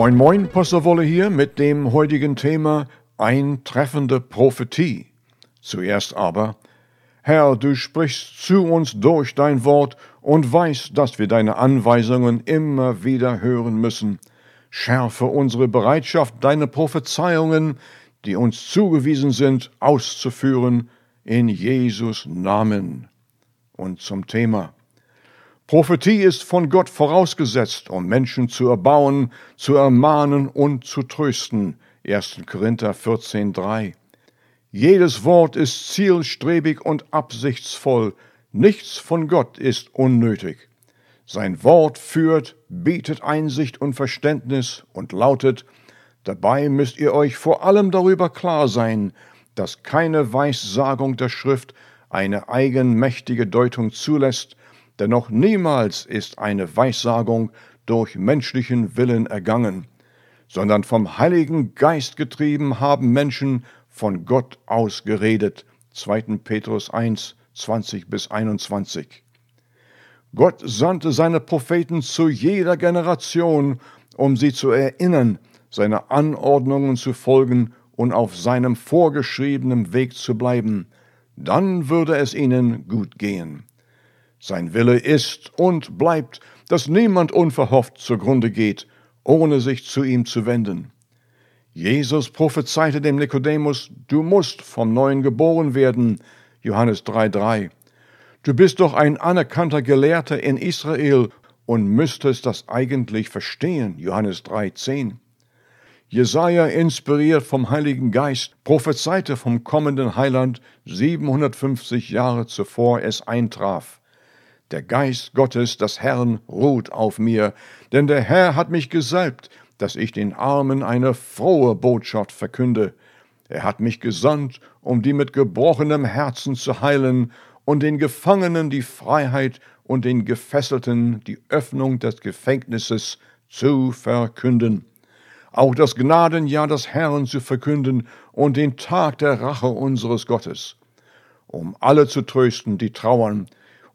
Moin Moin, Pastor Wolle hier mit dem heutigen Thema Eintreffende Prophetie. Zuerst aber, Herr, du sprichst zu uns durch dein Wort und weißt, dass wir deine Anweisungen immer wieder hören müssen. Schärfe unsere Bereitschaft, deine Prophezeiungen, die uns zugewiesen sind, auszuführen, in Jesus Namen. Und zum Thema. Prophetie ist von Gott vorausgesetzt, um Menschen zu erbauen, zu ermahnen und zu trösten. 1. Korinther 14,3. Jedes Wort ist zielstrebig und absichtsvoll. Nichts von Gott ist unnötig. Sein Wort führt, bietet Einsicht und Verständnis und lautet, dabei müsst ihr euch vor allem darüber klar sein, dass keine Weissagung der Schrift eine eigenmächtige Deutung zulässt, denn noch niemals ist eine Weissagung durch menschlichen Willen ergangen, sondern vom Heiligen Geist getrieben haben Menschen von Gott aus geredet. 2. Petrus 1, 20 bis 21. Gott sandte seine Propheten zu jeder Generation, um sie zu erinnern, seine Anordnungen zu folgen und auf seinem vorgeschriebenen Weg zu bleiben, dann würde es ihnen gut gehen. Sein Wille ist und bleibt, dass niemand unverhofft zugrunde geht, ohne sich zu ihm zu wenden. Jesus prophezeite dem Nikodemus, du musst vom Neuen geboren werden, Johannes 3,3. Du bist doch ein anerkannter Gelehrter in Israel und müsstest das eigentlich verstehen, Johannes 3,10. Jesaja, inspiriert vom Heiligen Geist, prophezeite vom kommenden Heiland 750 Jahre zuvor es eintraf. Der Geist Gottes, des Herrn, ruht auf mir, denn der Herr hat mich gesalbt, dass ich den Armen eine frohe Botschaft verkünde. Er hat mich gesandt, um die mit gebrochenem Herzen zu heilen und den Gefangenen die Freiheit und den Gefesselten die Öffnung des Gefängnisses zu verkünden auch das Gnadenjahr des Herrn zu verkünden und den Tag der Rache unseres Gottes, um alle zu trösten, die trauern,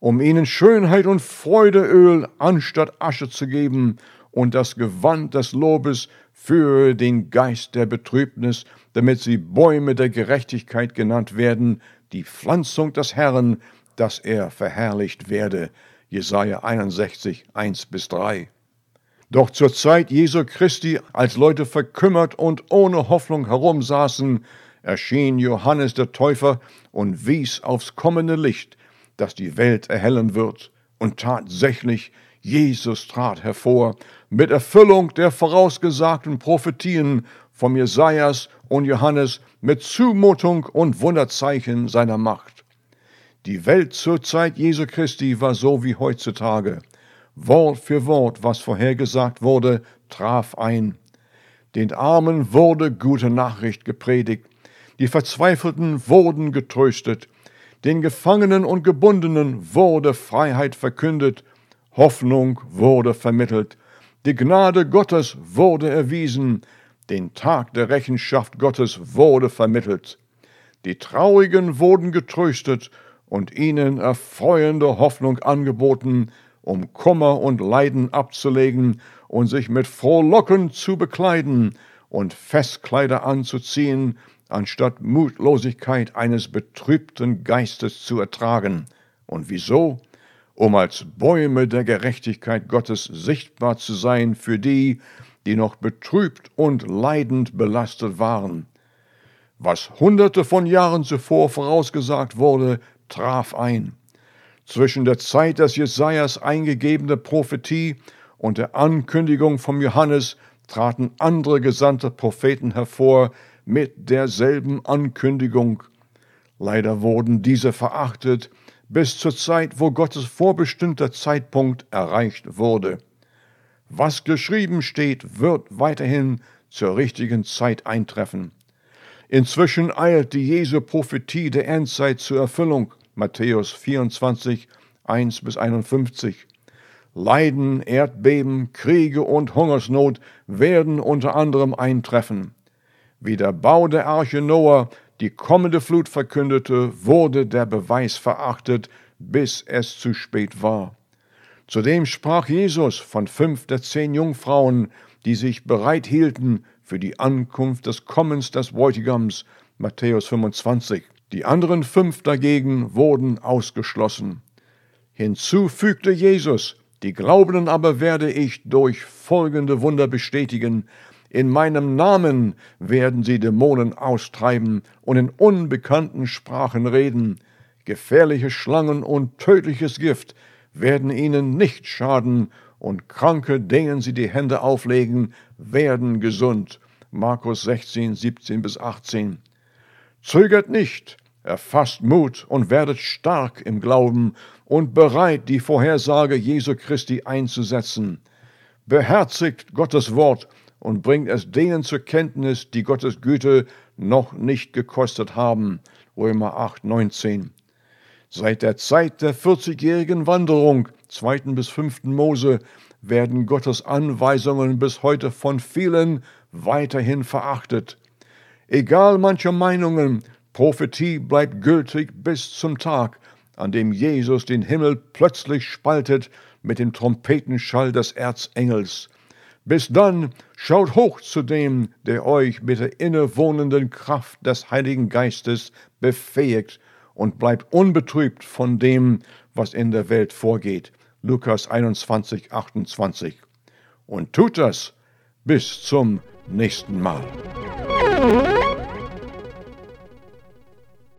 um ihnen Schönheit und Freudeöl anstatt Asche zu geben und das Gewand des Lobes für den Geist der Betrübnis, damit sie Bäume der Gerechtigkeit genannt werden, die Pflanzung des Herrn, dass er verherrlicht werde. Jesaja 61, 1 bis 3. Doch zur Zeit Jesu Christi, als Leute verkümmert und ohne Hoffnung herumsaßen, erschien Johannes der Täufer und wies aufs kommende Licht, das die Welt erhellen wird. Und tatsächlich, Jesus trat hervor mit Erfüllung der vorausgesagten Prophetien vom Jesajas und Johannes mit Zumutung und Wunderzeichen seiner Macht. Die Welt zur Zeit Jesu Christi war so wie heutzutage. Wort für Wort, was vorhergesagt wurde, traf ein. Den Armen wurde gute Nachricht gepredigt, die Verzweifelten wurden getröstet, den Gefangenen und Gebundenen wurde Freiheit verkündet, Hoffnung wurde vermittelt, die Gnade Gottes wurde erwiesen, den Tag der Rechenschaft Gottes wurde vermittelt. Die Traurigen wurden getröstet und ihnen erfreuende Hoffnung angeboten, um Kummer und Leiden abzulegen und sich mit Frohlocken zu bekleiden und Festkleider anzuziehen, anstatt Mutlosigkeit eines betrübten Geistes zu ertragen. Und wieso? Um als Bäume der Gerechtigkeit Gottes sichtbar zu sein für die, die noch betrübt und leidend belastet waren. Was hunderte von Jahren zuvor vorausgesagt wurde, traf ein. Zwischen der Zeit des Jesajas eingegebene Prophetie und der Ankündigung vom Johannes traten andere gesandte Propheten hervor mit derselben Ankündigung. Leider wurden diese verachtet bis zur Zeit, wo Gottes vorbestimmter Zeitpunkt erreicht wurde. Was geschrieben steht, wird weiterhin zur richtigen Zeit eintreffen. Inzwischen eilt die Jesu Prophetie der Endzeit zur Erfüllung. Matthäus 24, 1 bis 51. Leiden, Erdbeben, Kriege und Hungersnot werden unter anderem eintreffen. Wie der Bau der Arche Noah die kommende Flut verkündete, wurde der Beweis verachtet, bis es zu spät war. Zudem sprach Jesus von fünf der zehn Jungfrauen, die sich bereit hielten für die Ankunft des Kommens des Bräutigams, Matthäus 25. Die anderen fünf dagegen wurden ausgeschlossen. Hinzu fügte Jesus, die Glaubenden aber werde ich durch folgende Wunder bestätigen. In meinem Namen werden sie Dämonen austreiben und in unbekannten Sprachen reden. Gefährliche Schlangen und tödliches Gift werden ihnen nicht schaden, und Kranke, denen sie die Hände auflegen, werden gesund. Markus 16, 17 bis 18. Zögert nicht, erfasst Mut und werdet stark im Glauben und bereit, die Vorhersage Jesu Christi einzusetzen. Beherzigt Gottes Wort und bringt es denen zur Kenntnis, die Gottes Güte noch nicht gekostet haben. Römer 8, 19. Seit der Zeit der 40-jährigen Wanderung, 2. bis 5. Mose, werden Gottes Anweisungen bis heute von vielen weiterhin verachtet. Egal mancher Meinungen, Prophetie bleibt gültig bis zum Tag, an dem Jesus den Himmel plötzlich spaltet mit dem Trompetenschall des Erzengels. Bis dann schaut hoch zu dem, der euch mit der innewohnenden Kraft des Heiligen Geistes befähigt und bleibt unbetrübt von dem, was in der Welt vorgeht. Lukas 21, 28. Und tut das bis zum nächsten Mal.